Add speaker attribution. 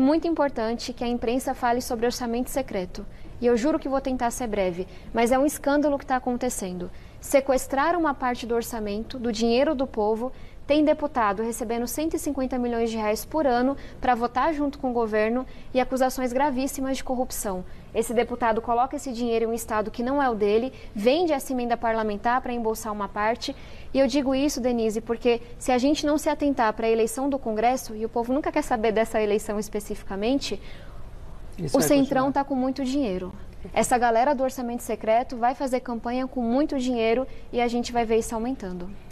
Speaker 1: É muito importante que a imprensa fale sobre orçamento secreto. E eu juro que vou tentar ser breve, mas é um escândalo que está acontecendo. Sequestrar uma parte do orçamento, do dinheiro do povo, tem deputado recebendo 150 milhões de reais por ano para votar junto com o governo e acusações gravíssimas de corrupção. Esse deputado coloca esse dinheiro em um estado que não é o dele, vende essa emenda parlamentar para embolsar uma parte. E eu digo isso, Denise, porque se a gente não se atentar para a eleição do Congresso, e o povo nunca quer saber dessa eleição especificamente, isso o Centrão está com muito dinheiro. Essa galera do orçamento secreto vai fazer campanha com muito dinheiro e a gente vai ver isso aumentando.